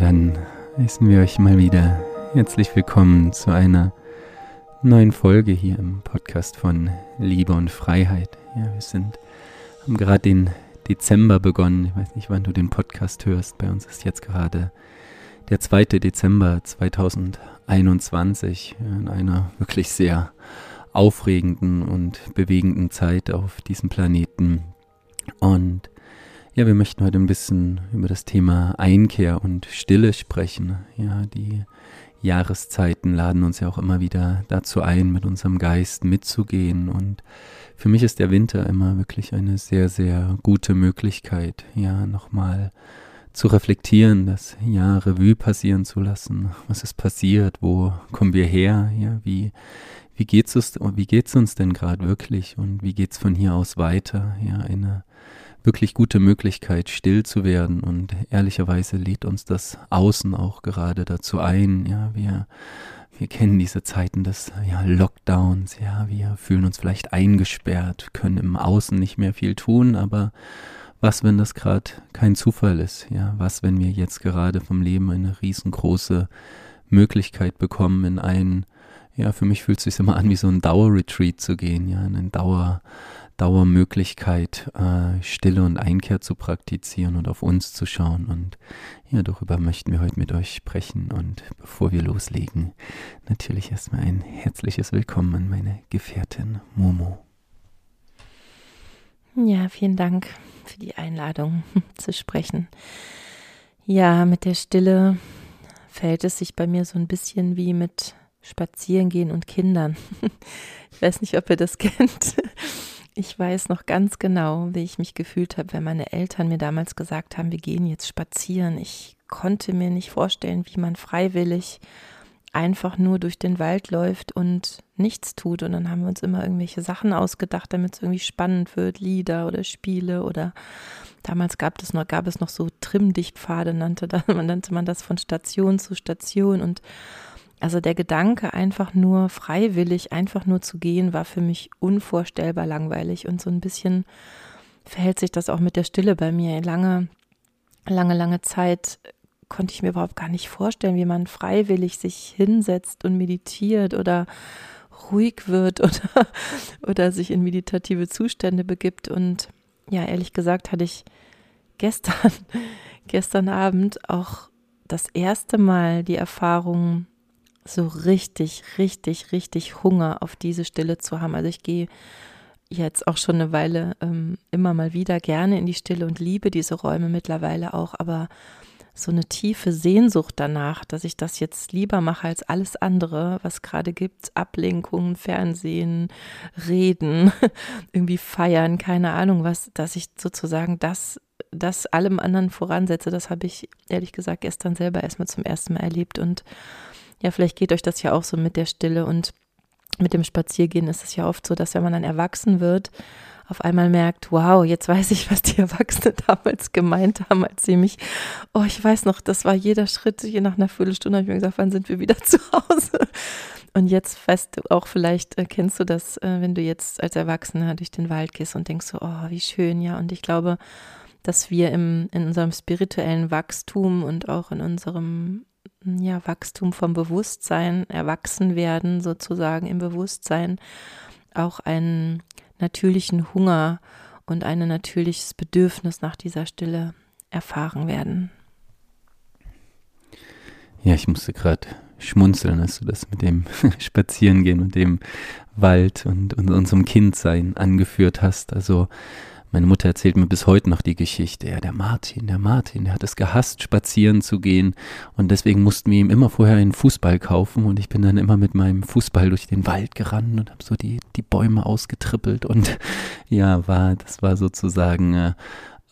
dann heißen wir euch mal wieder herzlich willkommen zu einer neuen Folge hier im Podcast von Liebe und Freiheit. Ja, wir sind, haben gerade den Dezember begonnen. Ich weiß nicht, wann du den Podcast hörst. Bei uns ist jetzt gerade der 2. Dezember 2021 in einer wirklich sehr aufregenden und bewegenden Zeit auf diesem Planeten. Und ja, wir möchten heute ein bisschen über das Thema Einkehr und Stille sprechen. Ja, die Jahreszeiten laden uns ja auch immer wieder dazu ein, mit unserem Geist mitzugehen. Und für mich ist der Winter immer wirklich eine sehr, sehr gute Möglichkeit, ja, nochmal zu reflektieren, das Jahr Revue passieren zu lassen. Was ist passiert? Wo kommen wir her? Ja, wie, wie geht's uns, wie geht's uns denn gerade wirklich? Und wie geht's von hier aus weiter? Ja, eine wirklich gute Möglichkeit, still zu werden. Und ehrlicherweise lädt uns das Außen auch gerade dazu ein. Ja, wir, wir kennen diese Zeiten des ja, Lockdowns. Ja, wir fühlen uns vielleicht eingesperrt, können im Außen nicht mehr viel tun, aber was, wenn das gerade kein Zufall ist? Ja, was, wenn wir jetzt gerade vom Leben eine riesengroße Möglichkeit bekommen, in einen, ja, für mich fühlt es sich immer an, wie so ein Dauerretreat zu gehen, ja, in einen Dauer, Dauermöglichkeit, äh, Stille und Einkehr zu praktizieren und auf uns zu schauen. Und ja, darüber möchten wir heute mit euch sprechen. Und bevor wir loslegen, natürlich erstmal ein herzliches Willkommen an meine Gefährtin Momo. Ja, vielen Dank für die Einladung zu sprechen. Ja, mit der Stille fällt es sich bei mir so ein bisschen wie mit Spazierengehen und Kindern. Ich weiß nicht, ob ihr das kennt. Ich weiß noch ganz genau, wie ich mich gefühlt habe, wenn meine Eltern mir damals gesagt haben, wir gehen jetzt spazieren. Ich konnte mir nicht vorstellen, wie man freiwillig einfach nur durch den Wald läuft und nichts tut. Und dann haben wir uns immer irgendwelche Sachen ausgedacht, damit es irgendwie spannend wird, Lieder oder Spiele oder damals gab es noch, gab es noch so Trimmdichtpfade, nannte, nannte man das von Station zu Station und also der Gedanke, einfach nur freiwillig, einfach nur zu gehen, war für mich unvorstellbar langweilig. Und so ein bisschen verhält sich das auch mit der Stille bei mir. Lange, lange, lange Zeit konnte ich mir überhaupt gar nicht vorstellen, wie man freiwillig sich hinsetzt und meditiert oder ruhig wird oder, oder sich in meditative Zustände begibt. Und ja, ehrlich gesagt hatte ich gestern, gestern Abend auch das erste Mal die Erfahrung, so richtig, richtig, richtig Hunger auf diese Stille zu haben. Also ich gehe jetzt auch schon eine Weile ähm, immer mal wieder gerne in die Stille und liebe diese Räume mittlerweile auch, aber so eine tiefe Sehnsucht danach, dass ich das jetzt lieber mache als alles andere, was gerade gibt, Ablenkungen, Fernsehen, Reden, irgendwie feiern, keine Ahnung was, dass ich sozusagen das, das allem anderen voransetze, das habe ich ehrlich gesagt gestern selber erstmal zum ersten Mal erlebt und ja, vielleicht geht euch das ja auch so mit der Stille und mit dem Spaziergehen ist es ja oft so, dass wenn man dann erwachsen wird, auf einmal merkt, wow, jetzt weiß ich, was die Erwachsenen damals gemeint haben, als sie mich, oh, ich weiß noch, das war jeder Schritt, je nach einer Viertelstunde habe ich mir gesagt, wann sind wir wieder zu Hause? Und jetzt weißt du auch, vielleicht äh, kennst du das, äh, wenn du jetzt als Erwachsener durch den Wald gehst und denkst so, oh, wie schön, ja. Und ich glaube, dass wir im, in unserem spirituellen Wachstum und auch in unserem ja, Wachstum vom Bewusstsein, erwachsen werden sozusagen im Bewusstsein, auch einen natürlichen Hunger und ein natürliches Bedürfnis nach dieser Stille erfahren werden. Ja, ich musste gerade schmunzeln, als du das mit dem Spazierengehen und dem Wald und, und unserem Kindsein angeführt hast. Also meine Mutter erzählt mir bis heute noch die Geschichte. Ja, der Martin, der Martin, der hat es gehasst, spazieren zu gehen. Und deswegen mussten wir ihm immer vorher einen Fußball kaufen. Und ich bin dann immer mit meinem Fußball durch den Wald gerannt und habe so die, die Bäume ausgetrippelt. Und ja, war, das war sozusagen äh,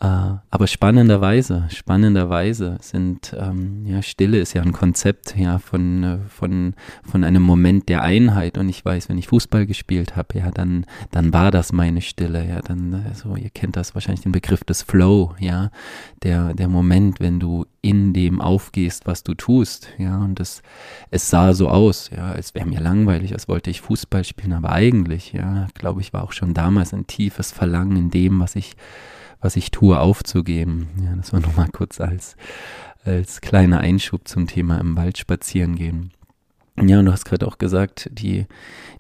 aber spannenderweise, spannenderweise sind, ähm, ja, Stille ist ja ein Konzept, ja, von, äh, von, von einem Moment der Einheit. Und ich weiß, wenn ich Fußball gespielt habe, ja, dann, dann war das meine Stille, ja, dann, also, ihr kennt das wahrscheinlich den Begriff des Flow, ja, der, der Moment, wenn du in dem aufgehst, was du tust, ja, und das, es sah so aus, ja, es wäre mir langweilig, als wollte ich Fußball spielen, aber eigentlich, ja, glaube ich, war auch schon damals ein tiefes Verlangen in dem, was ich was ich tue, aufzugeben. Ja, das war nur mal kurz als, als kleiner Einschub zum Thema im Wald spazieren gehen. Ja, und du hast gerade auch gesagt, die,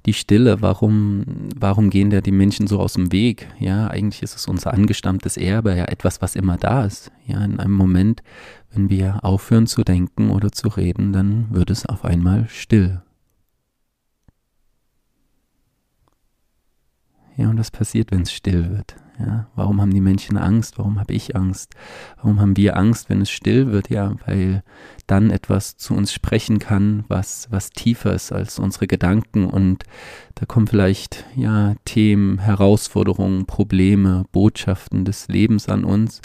die Stille, warum, warum gehen da die Menschen so aus dem Weg? Ja, eigentlich ist es unser angestammtes Erbe, ja, etwas, was immer da ist. Ja, in einem Moment, wenn wir aufhören zu denken oder zu reden, dann wird es auf einmal still. Ja, und das passiert, wenn es still wird. Ja, warum haben die Menschen Angst? Warum habe ich Angst? Warum haben wir Angst, wenn es still wird? Ja, weil dann etwas zu uns sprechen kann, was, was tiefer ist als unsere Gedanken und da kommen vielleicht, ja, Themen, Herausforderungen, Probleme, Botschaften des Lebens an uns,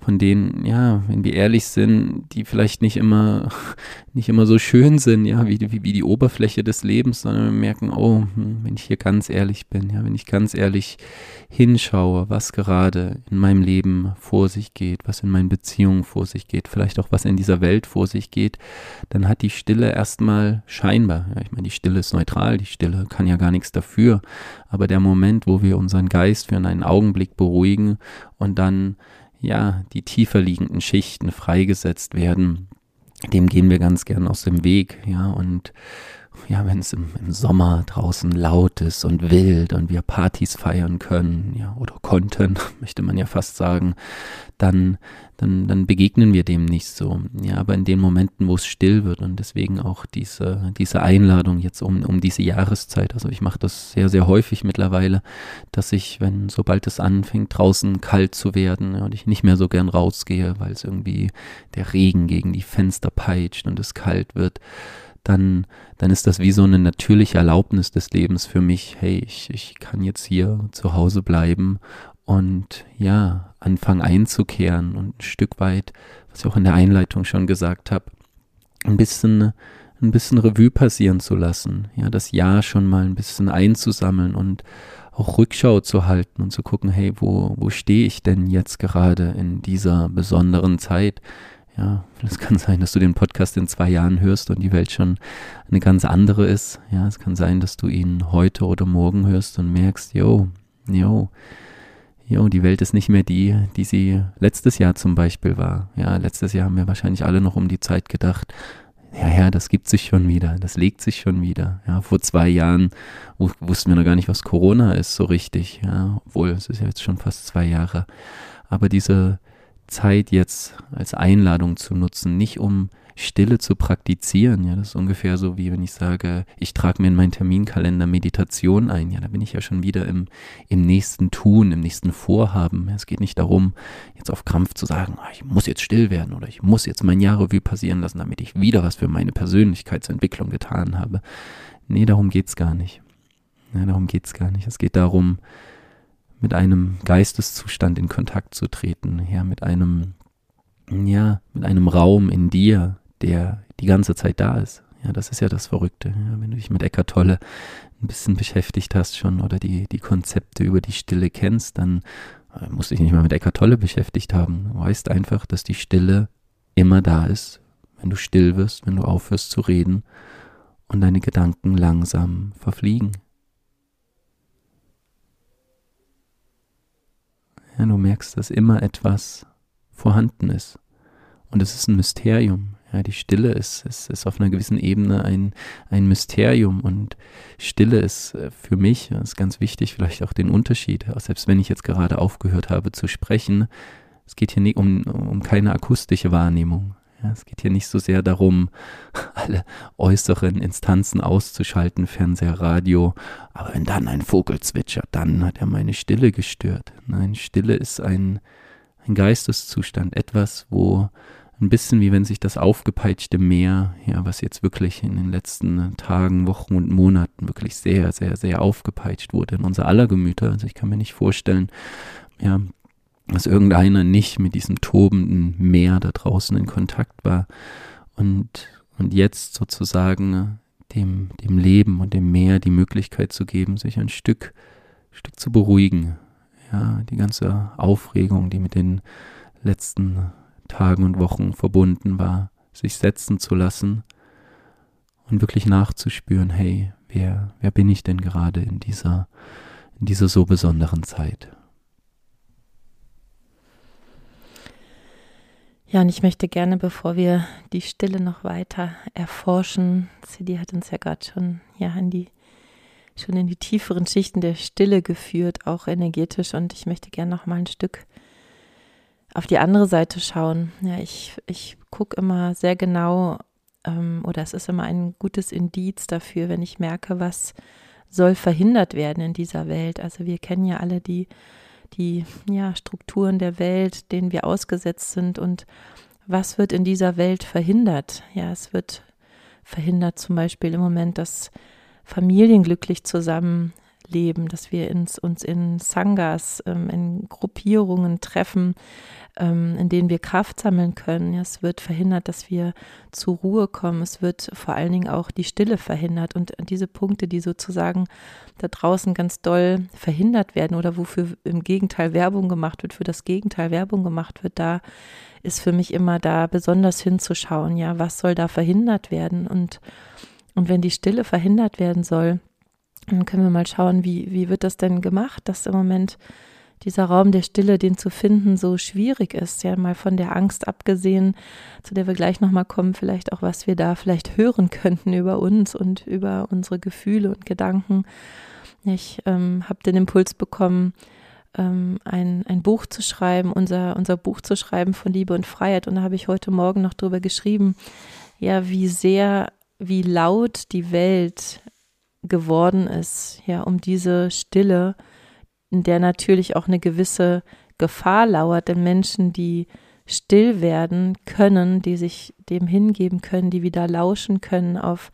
von denen, ja, wenn wir ehrlich sind, die vielleicht nicht immer, nicht immer so schön sind, ja, wie, wie, wie die Oberfläche des Lebens, sondern wir merken, oh, hm, wenn ich hier ganz ehrlich bin, ja, wenn ich ganz ehrlich hinschaue, was gerade in meinem Leben vor sich geht, was in meinen Beziehungen vor sich geht, vielleicht auch was in dieser Welt vor sich geht, dann hat die Stille erstmal scheinbar, ja, ich meine, die Stille ist neutral, die Stille kann ja gar nichts dafür, aber der Moment, wo wir unseren Geist für einen Augenblick beruhigen und dann ja, die tiefer liegenden Schichten freigesetzt werden, dem gehen wir ganz gern aus dem Weg, ja, und ja, wenn es im, im, Sommer draußen laut ist und wild und wir Partys feiern können, ja, oder konnten, möchte man ja fast sagen, dann, dann, dann begegnen wir dem nicht so. Ja, aber in den Momenten, wo es still wird und deswegen auch diese, diese Einladung jetzt um, um diese Jahreszeit, also ich mache das sehr, sehr häufig mittlerweile, dass ich, wenn sobald es anfängt, draußen kalt zu werden ja, und ich nicht mehr so gern rausgehe, weil es irgendwie der Regen gegen die Fenster peitscht und es kalt wird, dann, dann ist das wie so eine natürliche Erlaubnis des Lebens für mich. Hey, ich, ich kann jetzt hier zu Hause bleiben und ja, anfangen einzukehren und ein Stück weit, was ich auch in der Einleitung schon gesagt habe, ein bisschen, ein bisschen Revue passieren zu lassen. Ja, das Jahr schon mal ein bisschen einzusammeln und auch Rückschau zu halten und zu gucken, hey, wo, wo stehe ich denn jetzt gerade in dieser besonderen Zeit? Ja, es kann sein, dass du den Podcast in zwei Jahren hörst und die Welt schon eine ganz andere ist. Ja, es kann sein, dass du ihn heute oder morgen hörst und merkst, yo, yo, yo, die Welt ist nicht mehr die, die sie letztes Jahr zum Beispiel war. Ja, letztes Jahr haben wir wahrscheinlich alle noch um die Zeit gedacht, ja, ja, das gibt sich schon wieder, das legt sich schon wieder. Ja, vor zwei Jahren wussten wir noch gar nicht, was Corona ist, so richtig. Ja, obwohl es ist ja jetzt schon fast zwei Jahre. Aber diese, Zeit jetzt als Einladung zu nutzen, nicht um Stille zu praktizieren. Ja, das ist ungefähr so, wie wenn ich sage, ich trage mir in meinen Terminkalender Meditation ein. Ja, da bin ich ja schon wieder im, im nächsten Tun, im nächsten Vorhaben. Es geht nicht darum, jetzt auf Krampf zu sagen, ah, ich muss jetzt still werden oder ich muss jetzt mein Jahrrevue passieren lassen, damit ich wieder was für meine Persönlichkeitsentwicklung getan habe. Nee, darum geht's gar nicht. Ja, darum geht's gar nicht. Es geht darum, mit einem Geisteszustand in Kontakt zu treten, ja, mit einem, ja, mit einem Raum in dir, der die ganze Zeit da ist. Ja, das ist ja das Verrückte. Ja, wenn du dich mit Eckart Tolle ein bisschen beschäftigt hast schon oder die, die Konzepte über die Stille kennst, dann äh, musst du dich nicht mal mit Eckart Tolle beschäftigt haben. Du weißt einfach, dass die Stille immer da ist, wenn du still wirst, wenn du aufhörst zu reden und deine Gedanken langsam verfliegen. Ja, du merkst, dass immer etwas vorhanden ist. Und es ist ein Mysterium. Ja, die Stille ist, ist, ist auf einer gewissen Ebene ein, ein Mysterium und Stille ist äh, für mich, ist ganz wichtig, vielleicht auch den Unterschied, selbst wenn ich jetzt gerade aufgehört habe zu sprechen, es geht hier nicht um, um keine akustische Wahrnehmung. Ja, es geht hier nicht so sehr darum, alle äußeren Instanzen auszuschalten, Fernseher, Radio. Aber wenn dann ein Vogel zwitschert, dann hat er meine Stille gestört. Nein, Stille ist ein, ein Geisteszustand, etwas, wo ein bisschen wie wenn sich das aufgepeitschte Meer, ja, was jetzt wirklich in den letzten Tagen, Wochen und Monaten wirklich sehr, sehr, sehr aufgepeitscht wurde in unser aller Gemüter. Also ich kann mir nicht vorstellen, ja, dass irgendeiner nicht mit diesem tobenden Meer da draußen in Kontakt war und, und jetzt sozusagen dem, dem Leben und dem Meer die Möglichkeit zu geben, sich ein Stück, Stück zu beruhigen. Ja, die ganze Aufregung, die mit den letzten Tagen und Wochen verbunden war, sich setzen zu lassen und wirklich nachzuspüren, hey, wer, wer bin ich denn gerade in dieser, in dieser so besonderen Zeit? Ja, und ich möchte gerne, bevor wir die Stille noch weiter erforschen, Sidi hat uns ja gerade schon ja in die schon in die tieferen Schichten der Stille geführt, auch energetisch. Und ich möchte gerne noch mal ein Stück auf die andere Seite schauen. Ja, ich, ich gucke immer sehr genau, ähm, oder es ist immer ein gutes Indiz dafür, wenn ich merke, was soll verhindert werden in dieser Welt. Also wir kennen ja alle die, die ja, Strukturen der Welt, denen wir ausgesetzt sind und was wird in dieser Welt verhindert? Ja, es wird verhindert zum Beispiel im Moment, dass Familien glücklich zusammenleben, dass wir ins, uns in Sangas, ähm, in Gruppierungen treffen, ähm, in denen wir Kraft sammeln können. Ja, es wird verhindert, dass wir zur Ruhe kommen. Es wird vor allen Dingen auch die Stille verhindert. Und diese Punkte, die sozusagen da draußen ganz doll verhindert werden oder wofür im Gegenteil Werbung gemacht wird, für das Gegenteil Werbung gemacht wird, da ist für mich immer da besonders hinzuschauen. Ja, was soll da verhindert werden? Und und wenn die Stille verhindert werden soll, dann können wir mal schauen, wie, wie wird das denn gemacht, dass im Moment dieser Raum der Stille, den zu finden, so schwierig ist. Ja, mal von der Angst abgesehen, zu der wir gleich nochmal kommen, vielleicht auch, was wir da vielleicht hören könnten über uns und über unsere Gefühle und Gedanken. Ich ähm, habe den Impuls bekommen, ähm, ein, ein Buch zu schreiben, unser, unser Buch zu schreiben von Liebe und Freiheit. Und da habe ich heute Morgen noch drüber geschrieben, ja, wie sehr wie laut die Welt geworden ist, ja, um diese Stille, in der natürlich auch eine gewisse Gefahr lauert, denn Menschen, die still werden können, die sich dem hingeben können, die wieder lauschen können auf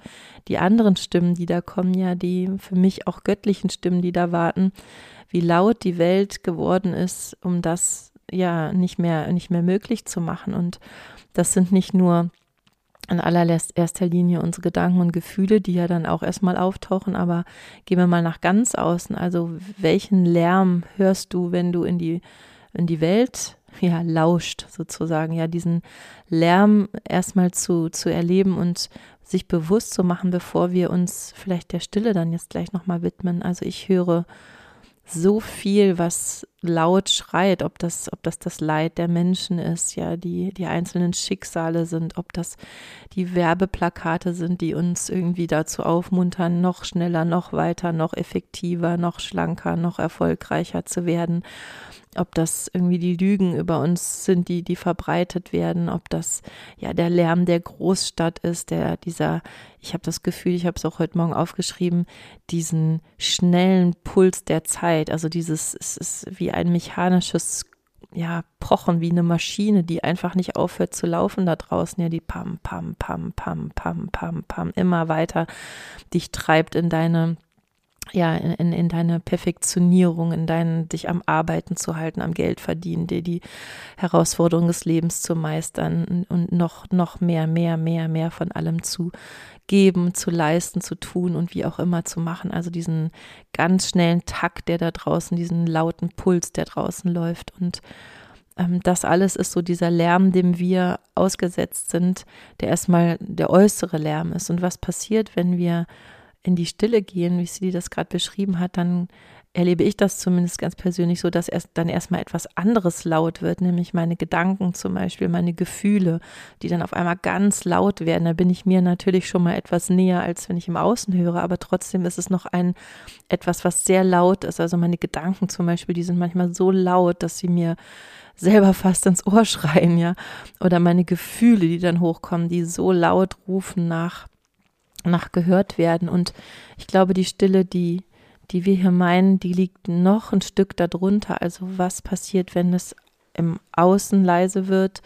die anderen Stimmen, die da kommen, ja, die für mich auch göttlichen Stimmen, die da warten, wie laut die Welt geworden ist, um das ja nicht mehr, nicht mehr möglich zu machen. Und das sind nicht nur in allererster Linie unsere Gedanken und Gefühle, die ja dann auch erstmal auftauchen, aber gehen wir mal nach ganz außen. Also welchen Lärm hörst du, wenn du in die, in die Welt ja, lauscht sozusagen, ja, diesen Lärm erstmal zu, zu erleben und sich bewusst zu machen, bevor wir uns vielleicht der Stille dann jetzt gleich nochmal widmen. Also ich höre so viel, was laut schreit, ob das, ob das das Leid der Menschen ist, ja, die, die einzelnen Schicksale sind, ob das die Werbeplakate sind, die uns irgendwie dazu aufmuntern, noch schneller, noch weiter, noch effektiver, noch schlanker, noch erfolgreicher zu werden ob das irgendwie die Lügen über uns sind, die, die verbreitet werden, ob das ja der Lärm der Großstadt ist, der dieser, ich habe das Gefühl, ich habe es auch heute Morgen aufgeschrieben, diesen schnellen Puls der Zeit, also dieses, es ist wie ein mechanisches ja, pochen wie eine Maschine, die einfach nicht aufhört zu laufen da draußen, ja, die pam, pam, pam, pam, pam, pam, pam, immer weiter dich treibt in deine ja, in, in deine Perfektionierung, in dein dich am Arbeiten zu halten, am Geld verdienen, dir die Herausforderungen des Lebens zu meistern und noch, noch mehr, mehr, mehr, mehr von allem zu geben, zu leisten, zu tun und wie auch immer zu machen. Also diesen ganz schnellen Takt, der da draußen, diesen lauten Puls, der draußen läuft und ähm, das alles ist so dieser Lärm, dem wir ausgesetzt sind, der erstmal der äußere Lärm ist. Und was passiert, wenn wir in die Stille gehen, wie sie das gerade beschrieben hat, dann erlebe ich das zumindest ganz persönlich so, dass erst dann erstmal etwas anderes laut wird, nämlich meine Gedanken zum Beispiel, meine Gefühle, die dann auf einmal ganz laut werden. Da bin ich mir natürlich schon mal etwas näher, als wenn ich im Außen höre, aber trotzdem ist es noch ein etwas, was sehr laut ist. Also meine Gedanken zum Beispiel, die sind manchmal so laut, dass sie mir selber fast ins Ohr schreien, ja. Oder meine Gefühle, die dann hochkommen, die so laut rufen nach nach gehört werden. Und ich glaube, die Stille, die, die wir hier meinen, die liegt noch ein Stück darunter. Also was passiert, wenn es im Außen leise wird,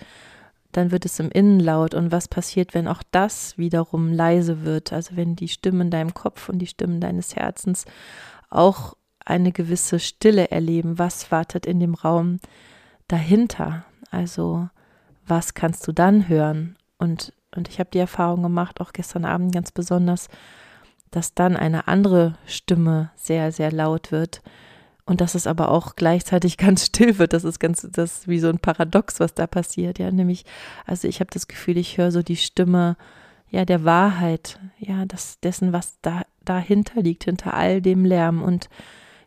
dann wird es im Innen laut. Und was passiert, wenn auch das wiederum leise wird? Also wenn die Stimmen in deinem Kopf und die Stimmen deines Herzens auch eine gewisse Stille erleben. Was wartet in dem Raum dahinter? Also was kannst du dann hören? Und und ich habe die Erfahrung gemacht, auch gestern Abend ganz besonders, dass dann eine andere Stimme sehr, sehr laut wird und dass es aber auch gleichzeitig ganz still wird. Das ist ganz, das ist wie so ein Paradox, was da passiert. Ja, nämlich, also ich habe das Gefühl, ich höre so die Stimme, ja, der Wahrheit, ja, das, dessen, was da, dahinter liegt, hinter all dem Lärm und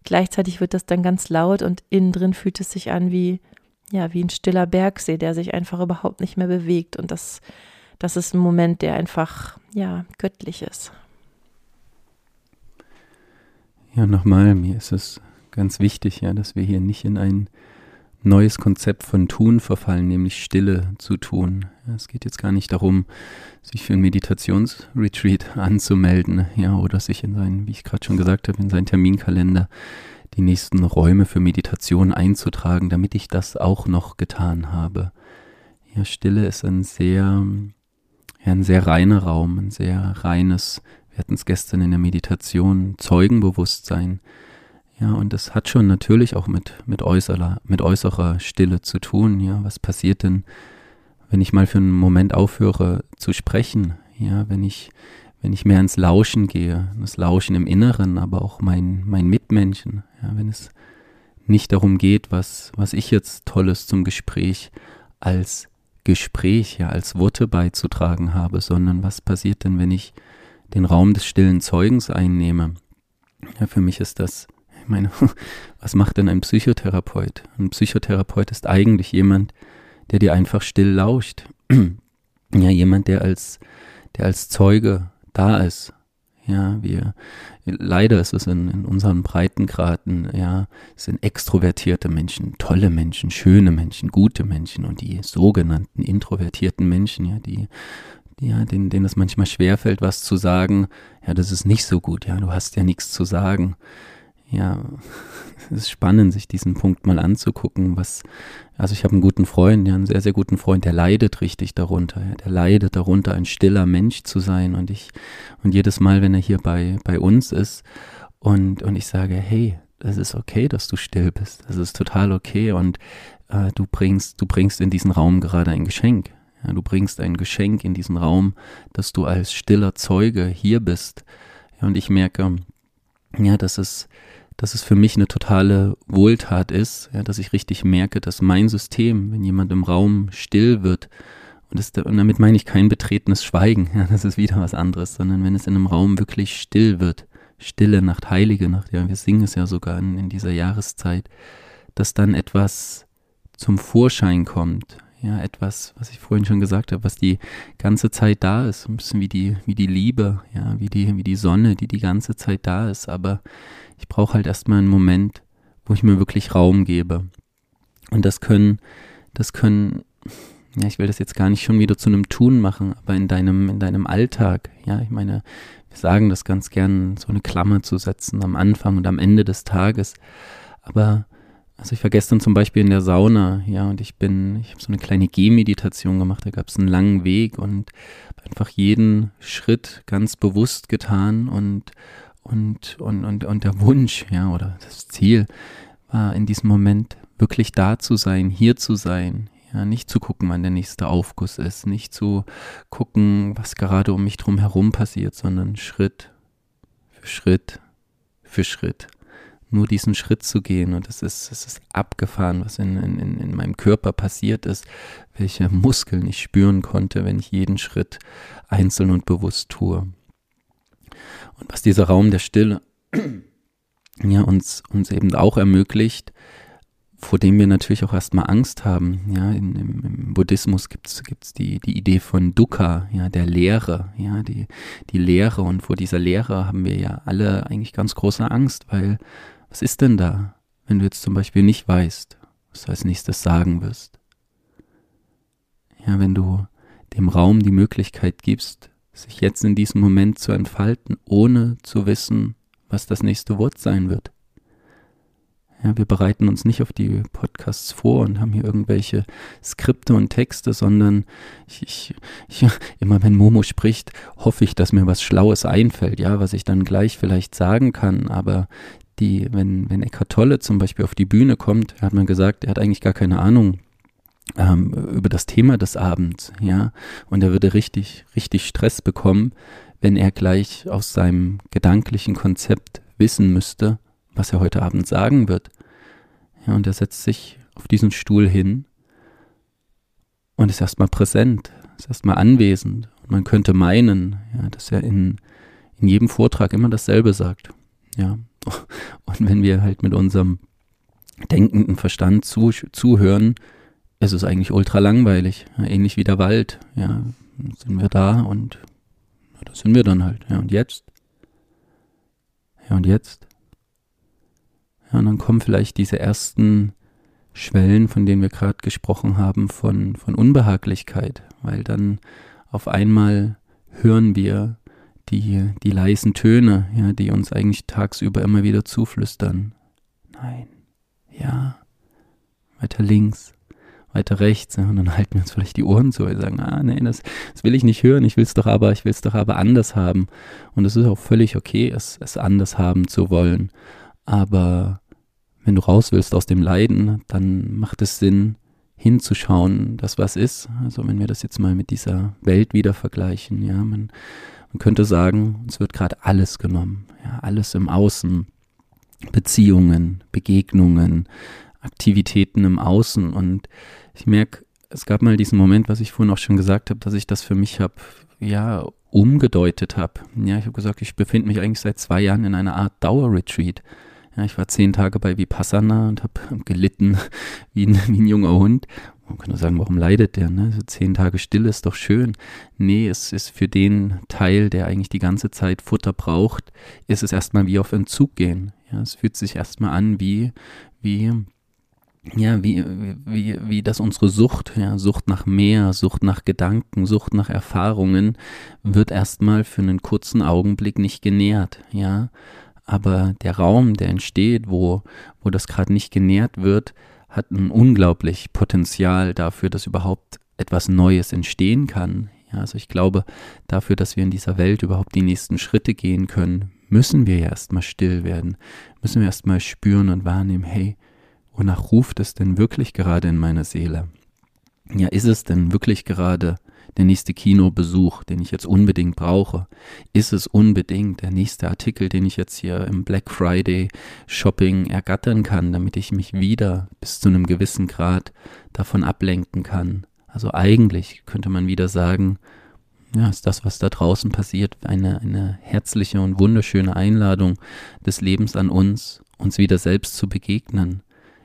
gleichzeitig wird das dann ganz laut und innen drin fühlt es sich an wie, ja, wie ein stiller Bergsee, der sich einfach überhaupt nicht mehr bewegt. Und das, das ist ein Moment, der einfach, ja, göttlich ist. Ja, nochmal, mir ist es ganz wichtig, ja, dass wir hier nicht in ein neues Konzept von Tun verfallen, nämlich Stille zu tun. Es geht jetzt gar nicht darum, sich für ein Meditationsretreat anzumelden, ja, oder sich in seinen, wie ich gerade schon gesagt habe, in seinen Terminkalender die nächsten Räume für Meditation einzutragen, damit ich das auch noch getan habe. Ja, Stille ist ein sehr, ja, ein sehr reiner Raum, ein sehr reines, wir hatten es gestern in der Meditation, Zeugenbewusstsein. Ja, und das hat schon natürlich auch mit, mit, äußerer, mit äußerer Stille zu tun. Ja, was passiert denn, wenn ich mal für einen Moment aufhöre zu sprechen? Ja, wenn ich, wenn ich mehr ins Lauschen gehe, das Lauschen im Inneren, aber auch mein, mein Mitmenschen, ja, wenn es nicht darum geht, was, was ich jetzt Tolles zum Gespräch als Gespräch, ja, als Worte beizutragen habe, sondern was passiert denn, wenn ich den Raum des stillen Zeugens einnehme? Ja, für mich ist das, ich meine, was macht denn ein Psychotherapeut? Ein Psychotherapeut ist eigentlich jemand, der dir einfach still lauscht. ja, jemand, der als, der als Zeuge da ist. Ja, wir, leider ist es in, in unseren Breitengraden, ja, sind extrovertierte Menschen, tolle Menschen, schöne Menschen, gute Menschen und die sogenannten introvertierten Menschen, ja, die, ja, denen, denen es manchmal schwerfällt, was zu sagen, ja, das ist nicht so gut, ja, du hast ja nichts zu sagen ja, es ist spannend, sich diesen Punkt mal anzugucken, was, also ich habe einen guten Freund, ja, einen sehr, sehr guten Freund, der leidet richtig darunter, ja, der leidet darunter, ein stiller Mensch zu sein und ich, und jedes Mal, wenn er hier bei, bei uns ist und, und ich sage, hey, es ist okay, dass du still bist, es ist total okay und äh, du bringst, du bringst in diesen Raum gerade ein Geschenk, ja, du bringst ein Geschenk in diesen Raum, dass du als stiller Zeuge hier bist, ja, und ich merke, ja, dass es, dass es für mich eine totale Wohltat ist, ja, dass ich richtig merke, dass mein System, wenn jemand im Raum still wird, und, das, und damit meine ich kein betretenes Schweigen, ja, das ist wieder was anderes, sondern wenn es in einem Raum wirklich still wird, stille Nacht, heilige Nacht, ja, wir singen es ja sogar in, in dieser Jahreszeit, dass dann etwas zum Vorschein kommt, ja, etwas, was ich vorhin schon gesagt habe, was die ganze Zeit da ist, ein bisschen wie die, wie die Liebe, ja, wie die, wie die Sonne, die die ganze Zeit da ist, aber ich brauche halt erstmal einen Moment, wo ich mir wirklich Raum gebe. Und das können, das können, ja, ich will das jetzt gar nicht schon wieder zu einem Tun machen, aber in deinem, in deinem Alltag, ja, ich meine, wir sagen das ganz gern, so eine Klammer zu setzen am Anfang und am Ende des Tages. Aber, also ich war gestern zum Beispiel in der Sauna, ja, und ich bin, ich habe so eine kleine Gehmeditation gemacht, da gab es einen langen Weg und einfach jeden Schritt ganz bewusst getan und und, und, und, und der Wunsch, ja, oder das Ziel war in diesem Moment wirklich da zu sein, hier zu sein, ja, nicht zu gucken, wann der nächste Aufguss ist, nicht zu gucken, was gerade um mich drum herum passiert, sondern Schritt für Schritt für Schritt. Nur diesen Schritt zu gehen und es ist, es ist abgefahren, was in, in, in meinem Körper passiert ist, welche Muskeln ich spüren konnte, wenn ich jeden Schritt einzeln und bewusst tue. Und was dieser Raum der Stille ja, uns, uns eben auch ermöglicht, vor dem wir natürlich auch erstmal Angst haben. Ja, in, im, im, Buddhismus gibt es die, die Idee von Dukkha, ja, der Leere, ja, die, die Leere. Und vor dieser Leere haben wir ja alle eigentlich ganz große Angst, weil was ist denn da, wenn du jetzt zum Beispiel nicht weißt, was du als nächstes sagen wirst? Ja, wenn du dem Raum die Möglichkeit gibst, sich jetzt in diesem Moment zu entfalten, ohne zu wissen, was das nächste Wort sein wird. Ja, wir bereiten uns nicht auf die Podcasts vor und haben hier irgendwelche Skripte und Texte, sondern ich, ich, ich, immer wenn Momo spricht, hoffe ich, dass mir was Schlaues einfällt, ja, was ich dann gleich vielleicht sagen kann. Aber die, wenn, wenn Eckhart Tolle zum Beispiel auf die Bühne kommt, hat man gesagt, er hat eigentlich gar keine Ahnung, ähm, über das Thema des Abends, ja, und er würde richtig, richtig Stress bekommen, wenn er gleich aus seinem gedanklichen Konzept wissen müsste, was er heute Abend sagen wird. Ja, und er setzt sich auf diesen Stuhl hin und ist erstmal präsent, ist erstmal anwesend. Und man könnte meinen, ja, dass er in, in jedem Vortrag immer dasselbe sagt. Ja. Und wenn wir halt mit unserem denkenden Verstand zu, zuhören, es ist eigentlich ultra langweilig, ähnlich wie der Wald. Ja, sind wir da und da sind wir dann halt. Ja, und jetzt? Ja, und jetzt? Ja, und dann kommen vielleicht diese ersten Schwellen, von denen wir gerade gesprochen haben, von, von Unbehaglichkeit, weil dann auf einmal hören wir die, die leisen Töne, ja, die uns eigentlich tagsüber immer wieder zuflüstern. Nein, ja, weiter links, weiter rechts, ja, und dann halten wir uns vielleicht die Ohren zu und sagen, ah, nee, das, das will ich nicht hören, ich will es doch aber, ich will es doch aber anders haben. Und es ist auch völlig okay, es, es anders haben zu wollen. Aber wenn du raus willst aus dem Leiden, dann macht es Sinn, hinzuschauen, dass was ist. Also wenn wir das jetzt mal mit dieser Welt wieder vergleichen, ja, man, man könnte sagen, uns wird gerade alles genommen, ja, alles im Außen, Beziehungen, Begegnungen, Aktivitäten im Außen und ich merke, es gab mal diesen Moment, was ich vorhin auch schon gesagt habe, dass ich das für mich habe, ja, umgedeutet habe. Ja, ich habe gesagt, ich befinde mich eigentlich seit zwei Jahren in einer Art Dauerretreat. Ja, ich war zehn Tage bei Vipassana und habe gelitten wie ein, wie ein junger Hund. Man könnte sagen, warum leidet der? Ne? So zehn Tage Stille ist doch schön. Nee, es ist für den Teil, der eigentlich die ganze Zeit Futter braucht, ist es erstmal wie auf Entzug gehen. Ja, es fühlt sich erstmal an wie, wie, ja, wie, wie, wie das unsere Sucht, ja, Sucht nach mehr, Sucht nach Gedanken, Sucht nach Erfahrungen, wird erstmal für einen kurzen Augenblick nicht genährt, ja aber der Raum, der entsteht, wo, wo das gerade nicht genährt wird, hat ein unglaublich Potenzial dafür, dass überhaupt etwas Neues entstehen kann. Ja, also ich glaube, dafür, dass wir in dieser Welt überhaupt die nächsten Schritte gehen können, müssen wir ja erstmal still werden, müssen wir erstmal spüren und wahrnehmen, hey, wonach ruft es denn wirklich gerade in meiner Seele? Ja, ist es denn wirklich gerade der nächste Kinobesuch, den ich jetzt unbedingt brauche? Ist es unbedingt der nächste Artikel, den ich jetzt hier im Black Friday Shopping ergattern kann, damit ich mich wieder bis zu einem gewissen Grad davon ablenken kann? Also eigentlich könnte man wieder sagen, ja, ist das, was da draußen passiert, eine, eine herzliche und wunderschöne Einladung des Lebens an uns, uns wieder selbst zu begegnen,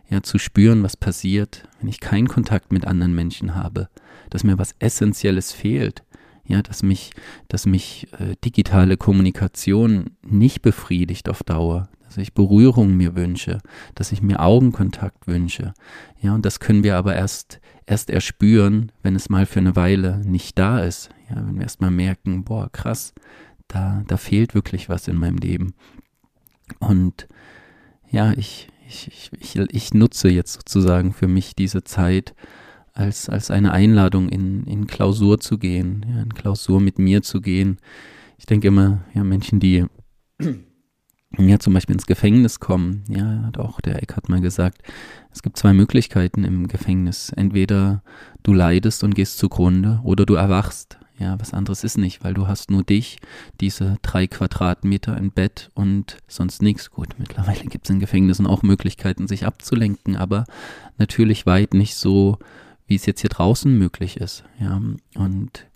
ja, zu spüren, was passiert, wenn ich keinen Kontakt mit anderen Menschen habe, dass mir was Essentielles fehlt, ja, dass mich, dass mich äh, digitale Kommunikation nicht befriedigt auf Dauer, dass ich Berührung mir wünsche, dass ich mir Augenkontakt wünsche, ja, und das können wir aber erst, erst erspüren, wenn es mal für eine Weile nicht da ist, ja, wenn wir erst mal merken, boah, krass, da, da fehlt wirklich was in meinem Leben. Und ja, ich, ich, ich, ich nutze jetzt sozusagen für mich diese Zeit als, als eine Einladung in, in Klausur zu gehen, ja, in Klausur mit mir zu gehen. Ich denke immer, ja, Menschen, die ja zum Beispiel ins Gefängnis kommen, ja, hat auch der Eckhart mal gesagt, es gibt zwei Möglichkeiten im Gefängnis. Entweder du leidest und gehst zugrunde oder du erwachst. Ja, was anderes ist nicht, weil du hast nur dich, diese drei Quadratmeter im Bett und sonst nichts. Gut, mittlerweile gibt es in Gefängnissen auch Möglichkeiten, sich abzulenken, aber natürlich weit nicht so, wie es jetzt hier draußen möglich ist. Ja, und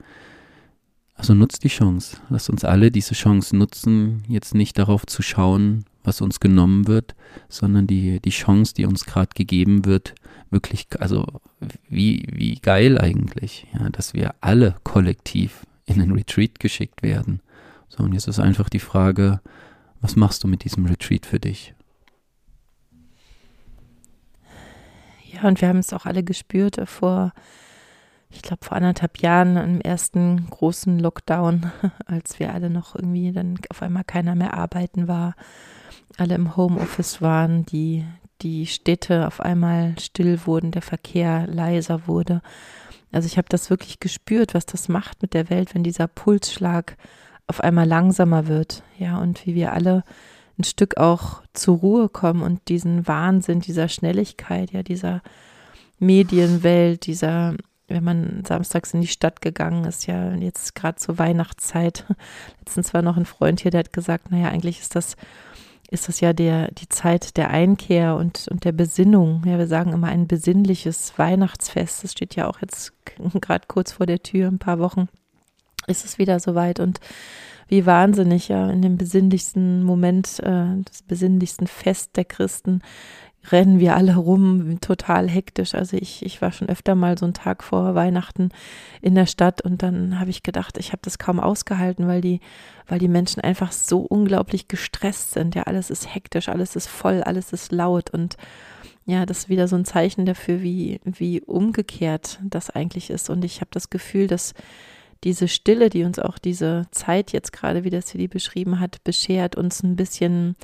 also nutzt die Chance. Lasst uns alle diese Chance nutzen, jetzt nicht darauf zu schauen, was uns genommen wird, sondern die, die Chance, die uns gerade gegeben wird, wirklich, also wie, wie geil eigentlich, ja, dass wir alle kollektiv in einen Retreat geschickt werden. So, und jetzt ist einfach die Frage, was machst du mit diesem Retreat für dich? Ja, und wir haben es auch alle gespürt äh, vor, ich glaube, vor anderthalb Jahren im ersten großen Lockdown, als wir alle noch irgendwie dann auf einmal keiner mehr arbeiten war, alle im Homeoffice waren, die, die Städte auf einmal still wurden, der Verkehr leiser wurde. Also ich habe das wirklich gespürt, was das macht mit der Welt, wenn dieser Pulsschlag auf einmal langsamer wird, ja, und wie wir alle ein Stück auch zur Ruhe kommen und diesen Wahnsinn dieser Schnelligkeit, ja, dieser Medienwelt, dieser, wenn man samstags in die Stadt gegangen ist, ja, jetzt gerade zur Weihnachtszeit. Letztens war noch ein Freund hier, der hat gesagt, naja, eigentlich ist das ist das ja der, die Zeit der Einkehr und, und der Besinnung. Ja, wir sagen immer ein besinnliches Weihnachtsfest. Das steht ja auch jetzt gerade kurz vor der Tür, ein paar Wochen ist es wieder soweit. Und wie wahnsinnig, ja, in dem besinnlichsten Moment, äh, des besinnlichsten Fest der Christen rennen wir alle rum, total hektisch. Also ich, ich war schon öfter mal so einen Tag vor Weihnachten in der Stadt und dann habe ich gedacht, ich habe das kaum ausgehalten, weil die, weil die Menschen einfach so unglaublich gestresst sind. Ja, alles ist hektisch, alles ist voll, alles ist laut und ja, das ist wieder so ein Zeichen dafür, wie, wie umgekehrt das eigentlich ist. Und ich habe das Gefühl, dass diese Stille, die uns auch diese Zeit jetzt gerade, wie das Silly beschrieben hat, beschert, uns ein bisschen,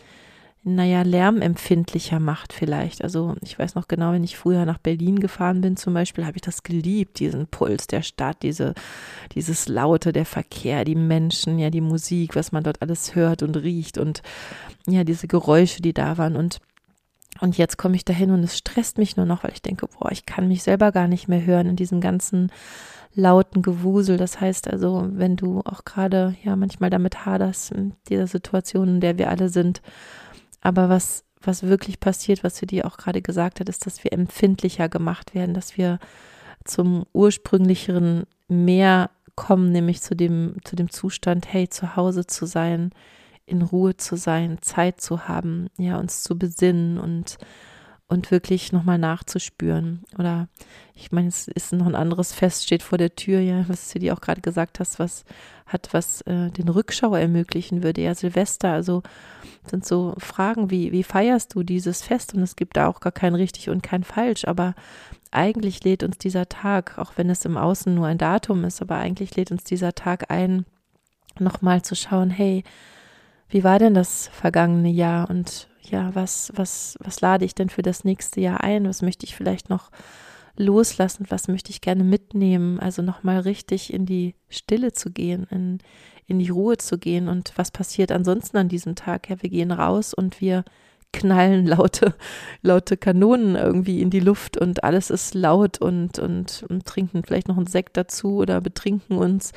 naja, lärmempfindlicher macht vielleicht. Also ich weiß noch genau, wenn ich früher nach Berlin gefahren bin zum Beispiel, habe ich das geliebt, diesen Puls der Stadt, diese, dieses Laute, der Verkehr, die Menschen, ja, die Musik, was man dort alles hört und riecht und ja, diese Geräusche, die da waren und und jetzt komme ich dahin und es stresst mich nur noch, weil ich denke, boah, ich kann mich selber gar nicht mehr hören in diesem ganzen lauten Gewusel. Das heißt also, wenn du auch gerade ja manchmal damit haderst in dieser Situation, in der wir alle sind, aber was was wirklich passiert, was du dir auch gerade gesagt hast, ist, dass wir empfindlicher gemacht werden, dass wir zum ursprünglicheren mehr kommen, nämlich zu dem zu dem Zustand, hey, zu Hause zu sein, in Ruhe zu sein, Zeit zu haben, ja, uns zu besinnen und, und wirklich nochmal nachzuspüren. Oder ich meine, es ist noch ein anderes Fest, steht vor der Tür, ja, was du dir auch gerade gesagt hast, was hat, was äh, den Rückschau ermöglichen würde. Ja, Silvester, also sind so Fragen wie, wie feierst du dieses Fest? Und es gibt da auch gar kein richtig und kein falsch, aber eigentlich lädt uns dieser Tag, auch wenn es im Außen nur ein Datum ist, aber eigentlich lädt uns dieser Tag ein, nochmal zu schauen, hey, wie war denn das vergangene Jahr und ja, was, was, was lade ich denn für das nächste Jahr ein? Was möchte ich vielleicht noch loslassen? Was möchte ich gerne mitnehmen? Also nochmal richtig in die Stille zu gehen, in, in die Ruhe zu gehen. Und was passiert ansonsten an diesem Tag? Ja, wir gehen raus und wir knallen laute, laute Kanonen irgendwie in die Luft und alles ist laut und, und, und trinken vielleicht noch einen Sekt dazu oder betrinken uns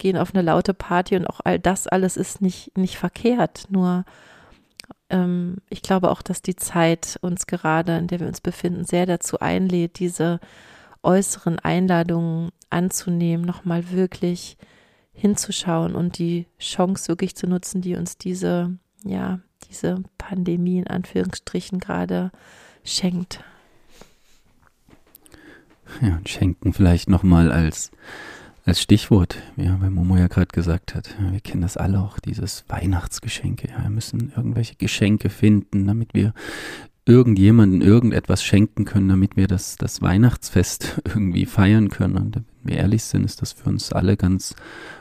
gehen auf eine laute Party und auch all das alles ist nicht, nicht verkehrt. Nur ähm, ich glaube auch, dass die Zeit uns gerade, in der wir uns befinden, sehr dazu einlädt, diese äußeren Einladungen anzunehmen, nochmal wirklich hinzuschauen und die Chance wirklich zu nutzen, die uns diese, ja, diese Pandemie in Anführungsstrichen gerade schenkt. Ja, und schenken vielleicht nochmal als als Stichwort, ja, weil Momo ja gerade gesagt hat, wir kennen das alle auch, dieses Weihnachtsgeschenke. Ja, wir müssen irgendwelche Geschenke finden, damit wir irgendjemanden irgendetwas schenken können, damit wir das, das Weihnachtsfest irgendwie feiern können. Und wenn wir ehrlich sind, ist das für uns alle ganz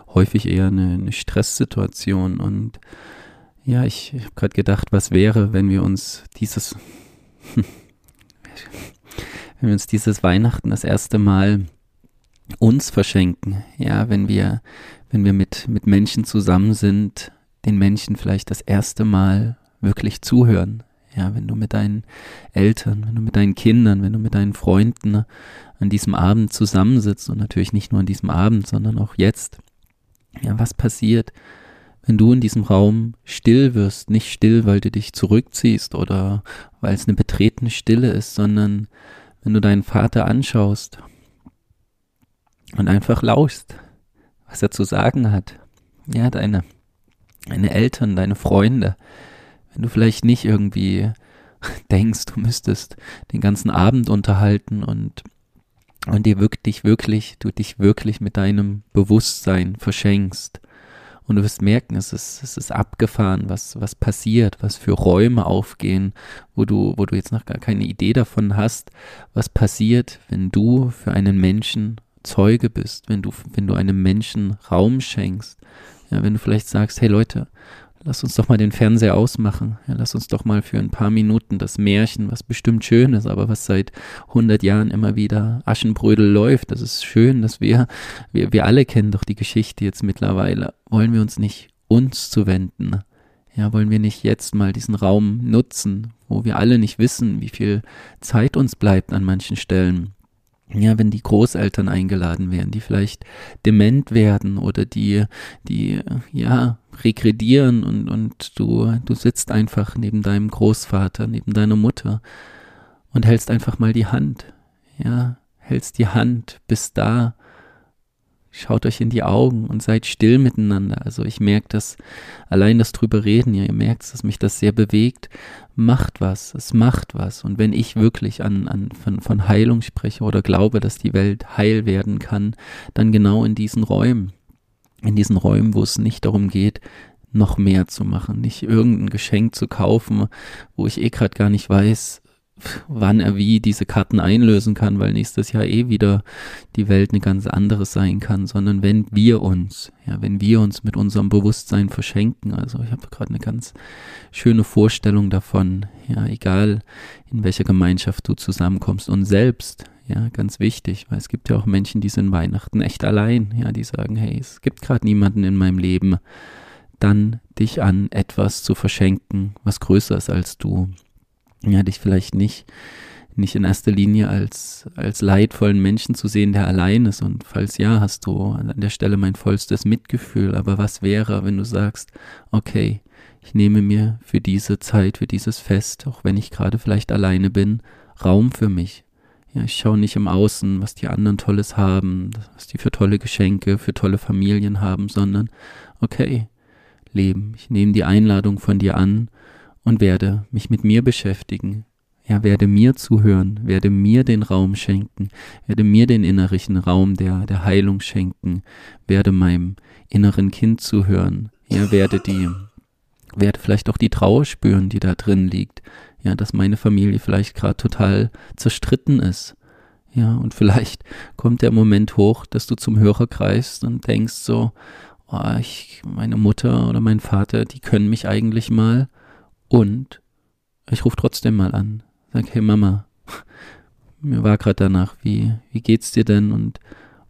häufig eher eine, eine Stresssituation. Und ja, ich habe gerade gedacht, was wäre, wenn wir uns dieses, wenn wir uns dieses Weihnachten das erste Mal uns verschenken, ja, wenn wir, wenn wir mit, mit Menschen zusammen sind, den Menschen vielleicht das erste Mal wirklich zuhören. Ja, wenn du mit deinen Eltern, wenn du mit deinen Kindern, wenn du mit deinen Freunden an diesem Abend zusammensitzt und natürlich nicht nur an diesem Abend, sondern auch jetzt. Ja, was passiert, wenn du in diesem Raum still wirst? Nicht still, weil du dich zurückziehst oder weil es eine betretene Stille ist, sondern wenn du deinen Vater anschaust und einfach lauschst, was er zu sagen hat. Ja, deine, deine Eltern, deine Freunde. Wenn du vielleicht nicht irgendwie denkst, du müsstest den ganzen Abend unterhalten und, und dir wirklich, wirklich, du dich wirklich mit deinem Bewusstsein verschenkst. Und du wirst merken, es ist, es ist abgefahren, was, was passiert, was für Räume aufgehen, wo du, wo du jetzt noch gar keine Idee davon hast, was passiert, wenn du für einen Menschen Zeuge bist, wenn du, wenn du einem Menschen Raum schenkst, ja, wenn du vielleicht sagst, hey Leute, lass uns doch mal den Fernseher ausmachen, ja, lass uns doch mal für ein paar Minuten das Märchen, was bestimmt schön ist, aber was seit 100 Jahren immer wieder Aschenbrödel läuft, das ist schön, dass wir, wir, wir alle kennen doch die Geschichte jetzt mittlerweile, wollen wir uns nicht uns zuwenden, ja, wollen wir nicht jetzt mal diesen Raum nutzen, wo wir alle nicht wissen, wie viel Zeit uns bleibt an manchen Stellen, ja, wenn die Großeltern eingeladen werden, die vielleicht dement werden oder die, die, ja, regredieren und, und du, du sitzt einfach neben deinem Großvater, neben deiner Mutter und hältst einfach mal die Hand, ja, hältst die Hand, bist da, schaut euch in die Augen und seid still miteinander. Also ich merke das, allein das drüber reden, ihr merkt, dass mich das sehr bewegt. Macht was, es macht was. Und wenn ich wirklich an, an von, von Heilung spreche oder glaube, dass die Welt heil werden kann, dann genau in diesen Räumen. In diesen Räumen, wo es nicht darum geht, noch mehr zu machen, nicht irgendein Geschenk zu kaufen, wo ich eh gerade gar nicht weiß, wann er wie diese Karten einlösen kann, weil nächstes Jahr eh wieder die Welt eine ganz andere sein kann, sondern wenn wir uns, ja, wenn wir uns mit unserem Bewusstsein verschenken, also ich habe gerade eine ganz schöne Vorstellung davon, ja, egal in welcher Gemeinschaft du zusammenkommst. Und selbst, ja, ganz wichtig, weil es gibt ja auch Menschen, die sind Weihnachten echt allein, ja, die sagen, hey, es gibt gerade niemanden in meinem Leben, dann dich an etwas zu verschenken, was größer ist als du ja, dich vielleicht nicht, nicht in erster Linie als, als leidvollen Menschen zu sehen, der allein ist. Und falls ja, hast du an der Stelle mein vollstes Mitgefühl. Aber was wäre, wenn du sagst, okay, ich nehme mir für diese Zeit, für dieses Fest, auch wenn ich gerade vielleicht alleine bin, Raum für mich. Ja, ich schaue nicht im Außen, was die anderen Tolles haben, was die für tolle Geschenke, für tolle Familien haben, sondern okay, Leben, ich nehme die Einladung von dir an und werde mich mit mir beschäftigen. Ja, werde mir zuhören, werde mir den Raum schenken, werde mir den innerlichen Raum der, der Heilung schenken, werde meinem inneren Kind zuhören, ja, werde die, werde vielleicht auch die Trauer spüren, die da drin liegt, ja, dass meine Familie vielleicht gerade total zerstritten ist, ja, und vielleicht kommt der Moment hoch, dass du zum Hörer greifst und denkst so, oh, ich, meine Mutter oder mein Vater, die können mich eigentlich mal, und ich rufe trotzdem mal an. Sag, hey Mama, mir war gerade danach, wie, wie geht's dir denn? Und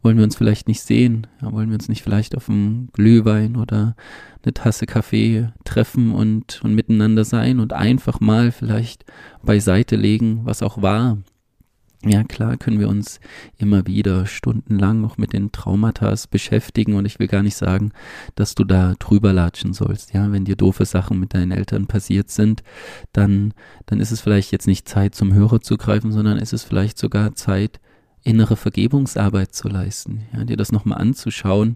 wollen wir uns vielleicht nicht sehen? Ja, wollen wir uns nicht vielleicht auf einem Glühwein oder eine Tasse Kaffee treffen und, und miteinander sein und einfach mal vielleicht beiseite legen, was auch war? Ja, klar können wir uns immer wieder stundenlang noch mit den Traumata beschäftigen und ich will gar nicht sagen, dass du da drüber latschen sollst. Ja, wenn dir doofe Sachen mit deinen Eltern passiert sind, dann, dann ist es vielleicht jetzt nicht Zeit zum Hörer zu greifen, sondern ist es vielleicht sogar Zeit, innere Vergebungsarbeit zu leisten. Ja, dir das nochmal anzuschauen,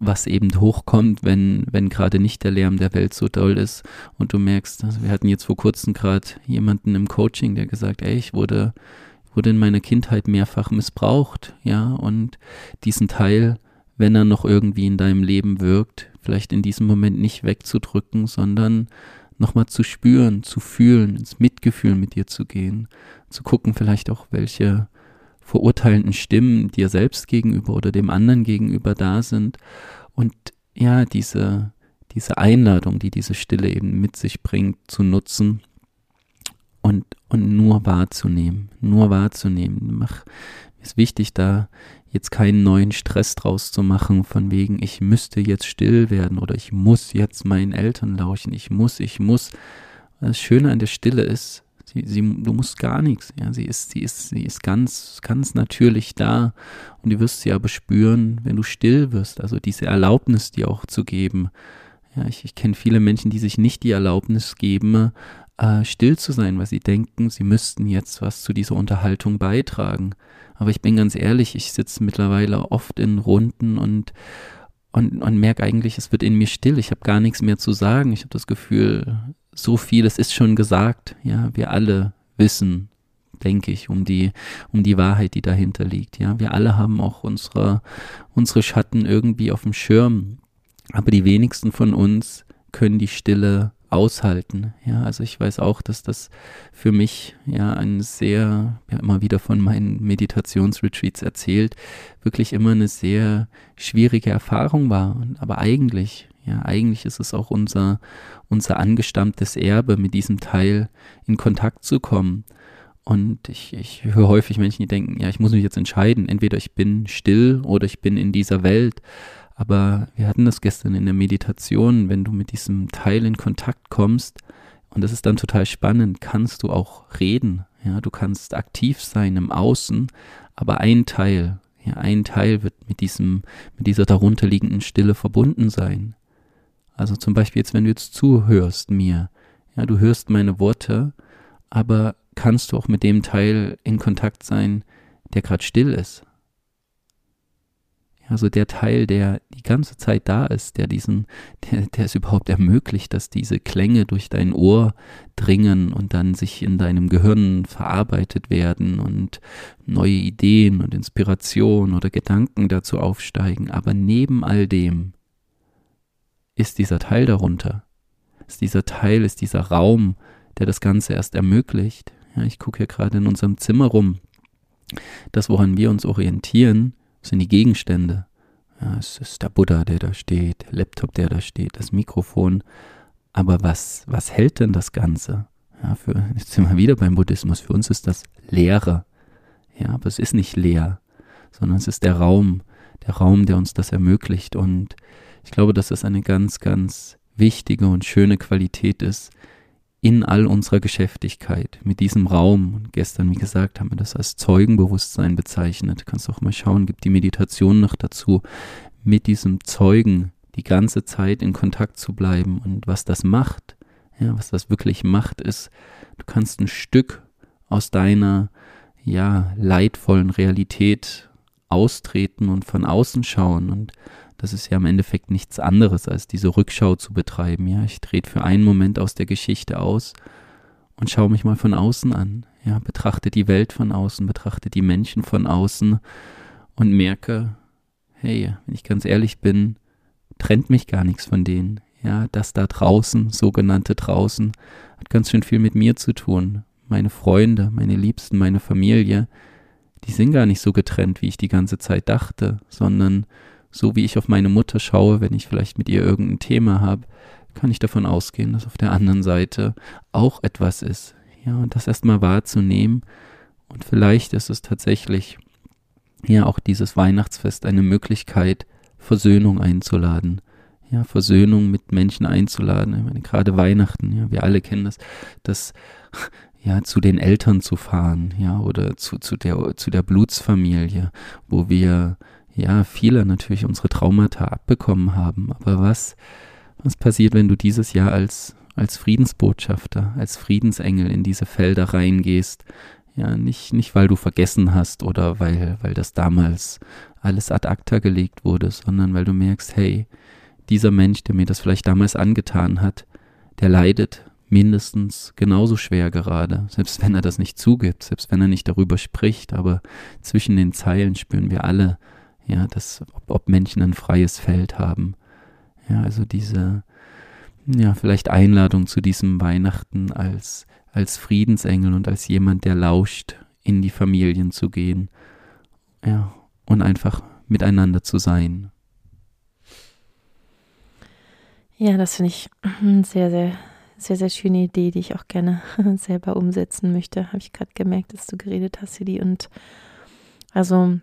was eben hochkommt, wenn, wenn gerade nicht der Lärm der Welt so doll ist und du merkst, also wir hatten jetzt vor kurzem gerade jemanden im Coaching, der gesagt, ey, ich wurde wurde in meiner Kindheit mehrfach missbraucht, ja, und diesen Teil, wenn er noch irgendwie in deinem Leben wirkt, vielleicht in diesem Moment nicht wegzudrücken, sondern nochmal zu spüren, zu fühlen, ins Mitgefühl mit dir zu gehen, zu gucken vielleicht auch, welche verurteilenden Stimmen dir selbst gegenüber oder dem anderen gegenüber da sind. Und ja, diese, diese Einladung, die diese Stille eben mit sich bringt, zu nutzen und, und nur wahrzunehmen, nur wahrzunehmen. Mach, ist wichtig, da jetzt keinen neuen Stress draus zu machen, von wegen, ich müsste jetzt still werden oder ich muss jetzt meinen Eltern lauschen, ich muss, ich muss. Das Schöne an der Stille ist, sie, sie, du musst gar nichts, ja, sie ist, sie ist, sie ist ganz, ganz natürlich da und du wirst sie aber spüren, wenn du still wirst, also diese Erlaubnis dir auch zu geben. Ja, ich, ich kenne viele Menschen, die sich nicht die Erlaubnis geben, äh, still zu sein, weil sie denken, sie müssten jetzt was zu dieser Unterhaltung beitragen. Aber ich bin ganz ehrlich, ich sitze mittlerweile oft in Runden und, und, und merke eigentlich, es wird in mir still. Ich habe gar nichts mehr zu sagen. Ich habe das Gefühl, so viel, es ist schon gesagt. Ja, wir alle wissen, denke ich, um die, um die Wahrheit, die dahinter liegt. Ja, wir alle haben auch unsere, unsere Schatten irgendwie auf dem Schirm. Aber die wenigsten von uns können die Stille aushalten. Ja, also ich weiß auch, dass das für mich ja ein sehr, ja, immer wieder von meinen Meditationsretreats erzählt, wirklich immer eine sehr schwierige Erfahrung war. Aber eigentlich, ja, eigentlich ist es auch unser, unser angestammtes Erbe, mit diesem Teil in Kontakt zu kommen. Und ich, ich höre häufig Menschen, die denken, ja, ich muss mich jetzt entscheiden, entweder ich bin still oder ich bin in dieser Welt. Aber wir hatten das gestern in der Meditation, wenn du mit diesem Teil in Kontakt kommst, und das ist dann total spannend, kannst du auch reden. Ja, du kannst aktiv sein im Außen, aber ein Teil, ja, ein Teil wird mit diesem, mit dieser darunterliegenden Stille verbunden sein. Also zum Beispiel jetzt, wenn du jetzt zuhörst mir, ja, du hörst meine Worte, aber kannst du auch mit dem Teil in Kontakt sein, der gerade still ist. Also der Teil, der die ganze Zeit da ist, der diesen, der, der es überhaupt ermöglicht, dass diese Klänge durch dein Ohr dringen und dann sich in deinem Gehirn verarbeitet werden und neue Ideen und Inspiration oder Gedanken dazu aufsteigen. Aber neben all dem ist dieser Teil darunter, ist dieser Teil, ist dieser Raum, der das Ganze erst ermöglicht. Ja, ich gucke hier gerade in unserem Zimmer rum. Das, woran wir uns orientieren, sind die Gegenstände. Ja, es ist der Buddha, der da steht, der Laptop, der da steht, das Mikrofon. Aber was, was hält denn das Ganze? Ja, für, jetzt sind wir wieder beim Buddhismus. Für uns ist das Leere. Ja, aber es ist nicht leer, sondern es ist der Raum, der Raum, der uns das ermöglicht. Und ich glaube, dass das eine ganz, ganz wichtige und schöne Qualität ist, in all unserer Geschäftigkeit, mit diesem Raum. Und gestern, wie gesagt, haben wir das als Zeugenbewusstsein bezeichnet. Kannst auch mal schauen, gibt die Meditation noch dazu, mit diesem Zeugen die ganze Zeit in Kontakt zu bleiben. Und was das macht, ja, was das wirklich macht, ist, du kannst ein Stück aus deiner, ja, leidvollen Realität austreten und von außen schauen und das ist ja im Endeffekt nichts anderes, als diese Rückschau zu betreiben. Ja, ich trete für einen Moment aus der Geschichte aus und schaue mich mal von außen an. Ja, betrachte die Welt von außen, betrachte die Menschen von außen und merke, hey, wenn ich ganz ehrlich bin, trennt mich gar nichts von denen. Ja, das da draußen, sogenannte draußen, hat ganz schön viel mit mir zu tun. Meine Freunde, meine Liebsten, meine Familie, die sind gar nicht so getrennt, wie ich die ganze Zeit dachte, sondern so wie ich auf meine Mutter schaue, wenn ich vielleicht mit ihr irgendein Thema habe, kann ich davon ausgehen, dass auf der anderen Seite auch etwas ist. Ja, und das erstmal wahrzunehmen. Und vielleicht ist es tatsächlich ja auch dieses Weihnachtsfest eine Möglichkeit, Versöhnung einzuladen. Ja, Versöhnung mit Menschen einzuladen. Ich meine, gerade Weihnachten, ja, wir alle kennen das, das ja, zu den Eltern zu fahren, ja, oder zu, zu der, zu der Blutsfamilie, wo wir ja, viele natürlich unsere Traumata abbekommen haben. Aber was, was passiert, wenn du dieses Jahr als, als Friedensbotschafter, als Friedensengel in diese Felder reingehst? Ja, nicht, nicht weil du vergessen hast oder weil, weil das damals alles ad acta gelegt wurde, sondern weil du merkst, hey, dieser Mensch, der mir das vielleicht damals angetan hat, der leidet mindestens genauso schwer gerade, selbst wenn er das nicht zugibt, selbst wenn er nicht darüber spricht, aber zwischen den Zeilen spüren wir alle, ja, dass, ob, ob Menschen ein freies Feld haben. Ja, also diese, ja, vielleicht Einladung zu diesem Weihnachten als, als Friedensengel und als jemand, der lauscht, in die Familien zu gehen. Ja, und einfach miteinander zu sein. Ja, das finde ich eine sehr, sehr, sehr, sehr schöne Idee, die ich auch gerne selber umsetzen möchte. Habe ich gerade gemerkt, dass du geredet hast, Sidi. Und also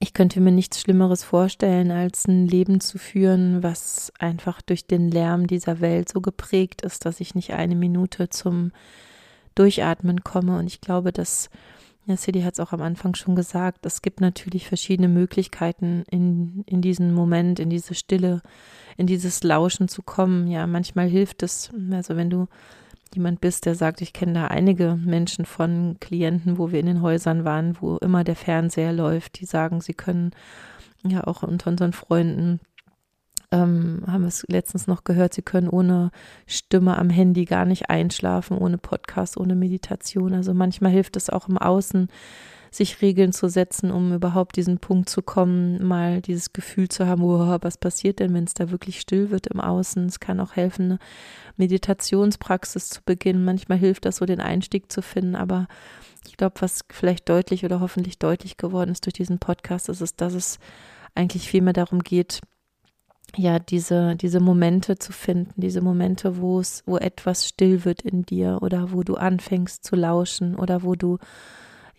ich könnte mir nichts Schlimmeres vorstellen, als ein Leben zu führen, was einfach durch den Lärm dieser Welt so geprägt ist, dass ich nicht eine Minute zum Durchatmen komme. Und ich glaube, dass, ja, City hat es auch am Anfang schon gesagt, es gibt natürlich verschiedene Möglichkeiten, in, in diesen Moment, in diese Stille, in dieses Lauschen zu kommen. Ja, manchmal hilft es, also wenn du jemand bist, der sagt, ich kenne da einige Menschen von Klienten, wo wir in den Häusern waren, wo immer der Fernseher läuft, die sagen, sie können ja auch unter unseren Freunden ähm, haben wir es letztens noch gehört, sie können ohne Stimme am Handy gar nicht einschlafen, ohne Podcast, ohne Meditation. Also manchmal hilft es auch im Außen, sich Regeln zu setzen, um überhaupt diesen Punkt zu kommen, mal dieses Gefühl zu haben, oh, was passiert denn, wenn es da wirklich still wird im Außen. Es kann auch helfen, eine Meditationspraxis zu beginnen. Manchmal hilft das so, den Einstieg zu finden, aber ich glaube, was vielleicht deutlich oder hoffentlich deutlich geworden ist durch diesen Podcast, ist es, dass es eigentlich viel mehr darum geht, ja, diese, diese Momente zu finden, diese Momente, wo es, wo etwas still wird in dir oder wo du anfängst zu lauschen oder wo du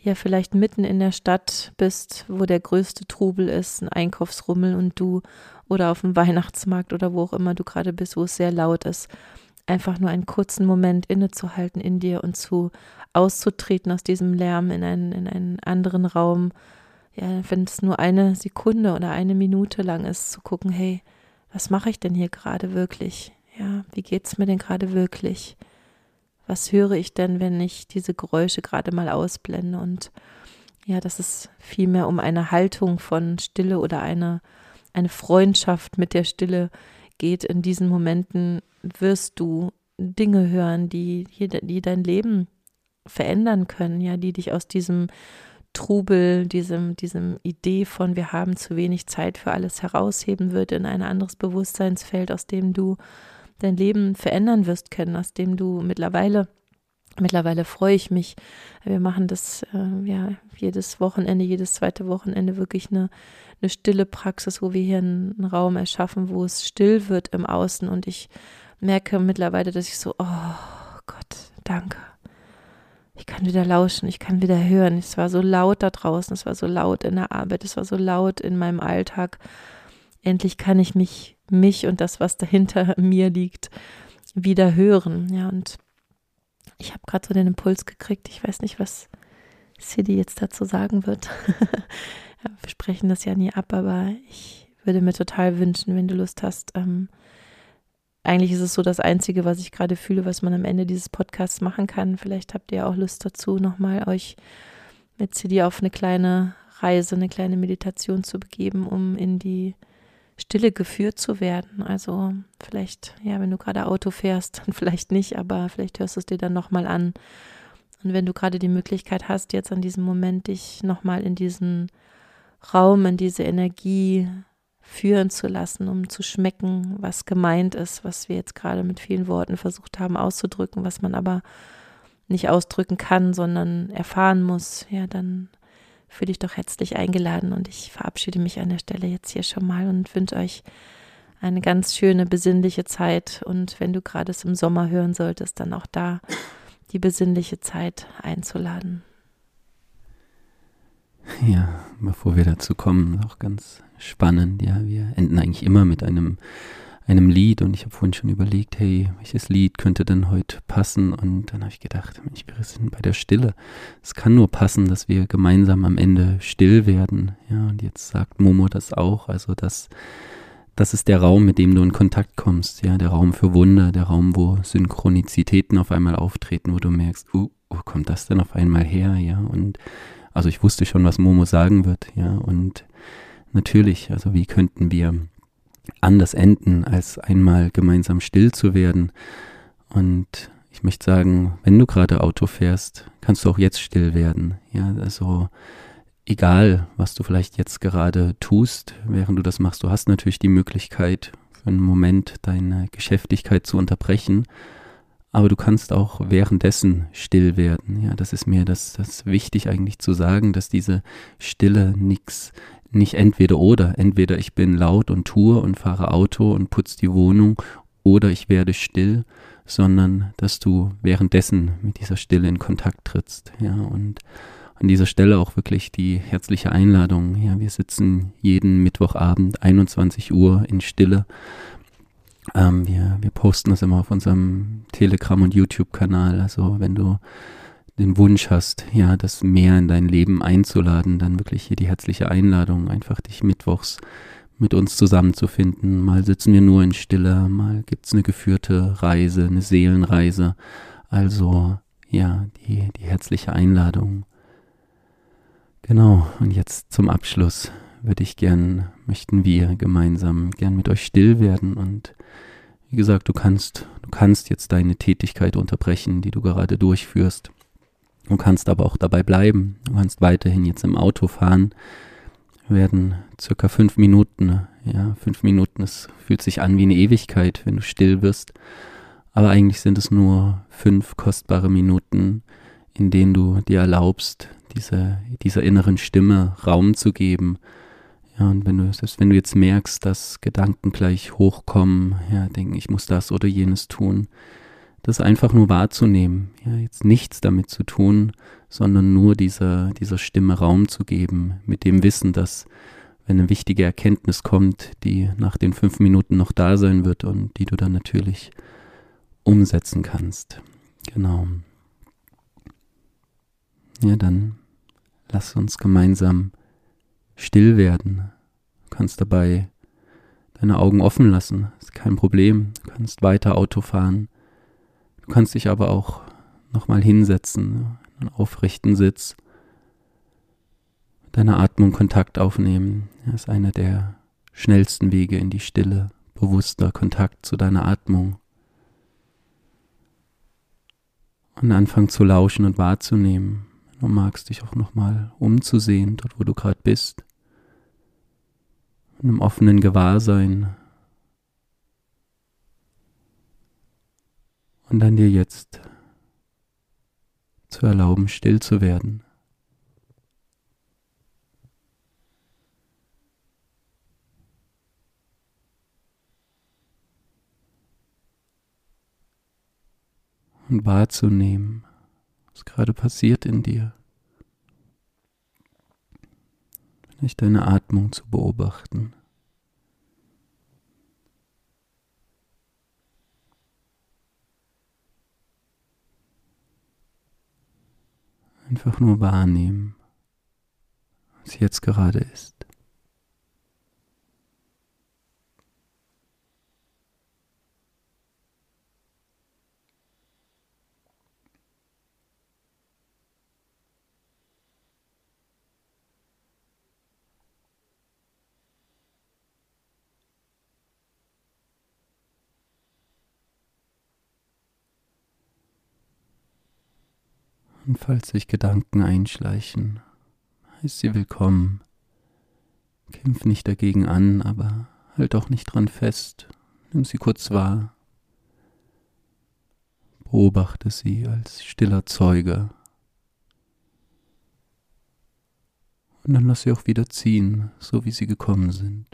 ja vielleicht mitten in der Stadt bist, wo der größte Trubel ist, ein Einkaufsrummel und du oder auf dem Weihnachtsmarkt oder wo auch immer du gerade bist, wo es sehr laut ist, einfach nur einen kurzen Moment innezuhalten in dir und zu auszutreten aus diesem Lärm in einen, in einen anderen Raum. Ja, wenn es nur eine Sekunde oder eine Minute lang ist, zu gucken, hey, was mache ich denn hier gerade wirklich? Ja, wie geht's mir denn gerade wirklich? Was höre ich denn, wenn ich diese Geräusche gerade mal ausblende und ja, dass es vielmehr um eine Haltung von Stille oder eine, eine Freundschaft mit der Stille geht. In diesen Momenten wirst du Dinge hören, die, die dein Leben verändern können, ja, die dich aus diesem Trubel, diesem, diesem Idee von wir haben zu wenig Zeit für alles herausheben wird in ein anderes Bewusstseinsfeld, aus dem du dein Leben verändern wirst können, aus dem du mittlerweile Mittlerweile freue ich mich. Wir machen das äh, ja jedes Wochenende, jedes zweite Wochenende wirklich eine, eine stille Praxis, wo wir hier einen, einen Raum erschaffen, wo es still wird im Außen. Und ich merke mittlerweile, dass ich so, oh Gott, danke. Ich kann wieder lauschen, ich kann wieder hören. Es war so laut da draußen, es war so laut in der Arbeit, es war so laut in meinem Alltag. Endlich kann ich mich, mich und das, was dahinter mir liegt, wieder hören. Ja, und ich habe gerade so den Impuls gekriegt. Ich weiß nicht, was Sidi jetzt dazu sagen wird. ja, wir sprechen das ja nie ab, aber ich würde mir total wünschen, wenn du Lust hast. Ähm, eigentlich ist es so das Einzige, was ich gerade fühle, was man am Ende dieses Podcasts machen kann. Vielleicht habt ihr auch Lust dazu, nochmal euch mit Sidi auf eine kleine Reise, eine kleine Meditation zu begeben, um in die Stille geführt zu werden. Also vielleicht, ja, wenn du gerade Auto fährst, dann vielleicht nicht, aber vielleicht hörst du es dir dann nochmal an. Und wenn du gerade die Möglichkeit hast, jetzt an diesem Moment dich nochmal in diesen Raum, in diese Energie führen zu lassen, um zu schmecken, was gemeint ist, was wir jetzt gerade mit vielen Worten versucht haben auszudrücken, was man aber nicht ausdrücken kann, sondern erfahren muss, ja, dann fühle dich doch herzlich eingeladen und ich verabschiede mich an der Stelle jetzt hier schon mal und wünsche euch eine ganz schöne, besinnliche Zeit und wenn du gerade es im Sommer hören solltest, dann auch da die besinnliche Zeit einzuladen. Ja, bevor wir dazu kommen, auch ganz spannend. Ja, wir enden eigentlich immer mit einem einem Lied und ich habe vorhin schon überlegt, hey, welches Lied könnte denn heute passen? Und dann habe ich gedacht, Mensch, wir sind bei der Stille. Es kann nur passen, dass wir gemeinsam am Ende still werden. Ja, und jetzt sagt Momo das auch, also dass das ist der Raum, mit dem du in Kontakt kommst, ja, der Raum für Wunder, der Raum, wo Synchronizitäten auf einmal auftreten, wo du merkst, uh, wo kommt das denn auf einmal her, ja, und also ich wusste schon, was Momo sagen wird, ja, und natürlich, also wie könnten wir anders enden, als einmal gemeinsam still zu werden. Und ich möchte sagen, wenn du gerade Auto fährst, kannst du auch jetzt still werden. Ja, also egal, was du vielleicht jetzt gerade tust, während du das machst, du hast natürlich die Möglichkeit, für einen Moment deine Geschäftigkeit zu unterbrechen. Aber du kannst auch währenddessen still werden. Ja, das ist mir das, das wichtig eigentlich zu sagen, dass diese Stille nichts nicht entweder oder. Entweder ich bin laut und tue und fahre Auto und putze die Wohnung oder ich werde still, sondern dass du währenddessen mit dieser Stille in Kontakt trittst. Ja, und an dieser Stelle auch wirklich die herzliche Einladung. Ja, wir sitzen jeden Mittwochabend 21 Uhr in Stille. Ähm, wir, wir posten das immer auf unserem Telegram- und YouTube-Kanal. Also wenn du den Wunsch hast, ja, das mehr in dein Leben einzuladen, dann wirklich hier die herzliche Einladung, einfach dich mittwochs mit uns zusammenzufinden. Mal sitzen wir nur in Stille, mal gibt's eine geführte Reise, eine Seelenreise. Also, ja, die, die herzliche Einladung. Genau, und jetzt zum Abschluss würde ich gern, möchten wir gemeinsam gern mit euch still werden und wie gesagt, du kannst, du kannst jetzt deine Tätigkeit unterbrechen, die du gerade durchführst. Du kannst aber auch dabei bleiben. Du kannst weiterhin jetzt im Auto fahren. Wir werden circa fünf Minuten, ja, fünf Minuten, es fühlt sich an wie eine Ewigkeit, wenn du still wirst. Aber eigentlich sind es nur fünf kostbare Minuten, in denen du dir erlaubst, diese, dieser inneren Stimme Raum zu geben. Ja, und wenn du, selbst wenn du jetzt merkst, dass Gedanken gleich hochkommen, ja, denken, ich muss das oder jenes tun, das einfach nur wahrzunehmen, ja, jetzt nichts damit zu tun, sondern nur dieser, dieser Stimme Raum zu geben, mit dem Wissen, dass wenn eine wichtige Erkenntnis kommt, die nach den fünf Minuten noch da sein wird und die du dann natürlich umsetzen kannst. Genau. Ja, dann lass uns gemeinsam still werden. Du kannst dabei deine Augen offen lassen, ist kein Problem. Du kannst weiter Auto fahren Du kannst dich aber auch nochmal hinsetzen, einen aufrechten Sitz. deiner Atmung Kontakt aufnehmen. Das ist einer der schnellsten Wege in die Stille, bewusster Kontakt zu deiner Atmung. Und anfangen zu lauschen und wahrzunehmen. Du magst dich auch nochmal umzusehen, dort wo du gerade bist. In einem offenen Gewahrsein. Und dann dir jetzt zu erlauben, still zu werden. Und wahrzunehmen, was gerade passiert in dir. Vielleicht deine Atmung zu beobachten. Einfach nur wahrnehmen, was jetzt gerade ist. Und falls sich Gedanken einschleichen, heißt sie willkommen. Kämpf nicht dagegen an, aber halt auch nicht dran fest. Nimm sie kurz wahr. Beobachte sie als stiller Zeuge. Und dann lass sie auch wieder ziehen, so wie sie gekommen sind.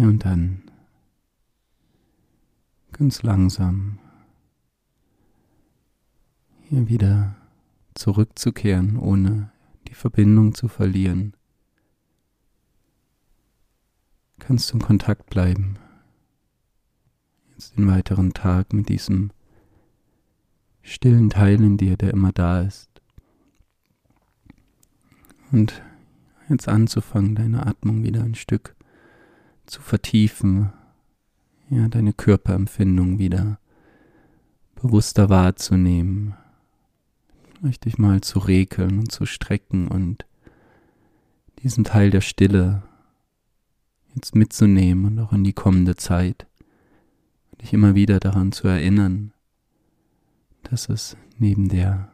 Ja, und dann ganz langsam hier wieder zurückzukehren, ohne die Verbindung zu verlieren. Kannst du in Kontakt bleiben. Jetzt den weiteren Tag mit diesem stillen Teil in dir, der immer da ist. Und jetzt anzufangen, deine Atmung wieder ein Stück zu vertiefen, ja, deine Körperempfindung wieder bewusster wahrzunehmen, richtig mal zu rekeln und zu strecken und diesen Teil der Stille jetzt mitzunehmen und auch in die kommende Zeit. Dich immer wieder daran zu erinnern, dass es neben der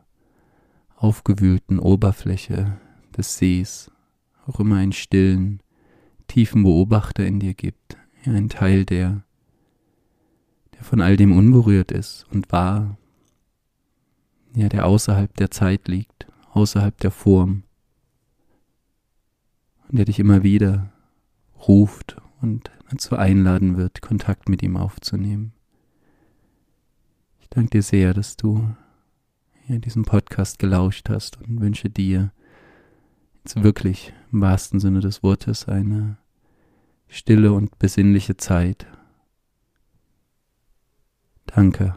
aufgewühlten Oberfläche des Sees auch immer einen stillen, tiefen Beobachter in dir gibt, ja, ein Teil, der, der von all dem unberührt ist und wahr, ja, der außerhalb der Zeit liegt, außerhalb der Form, und der dich immer wieder ruft und dazu einladen wird, Kontakt mit ihm aufzunehmen. Ich danke dir sehr, dass du hier diesem Podcast gelauscht hast und wünsche dir wirklich im wahrsten Sinne des Wortes eine stille und besinnliche Zeit. Danke.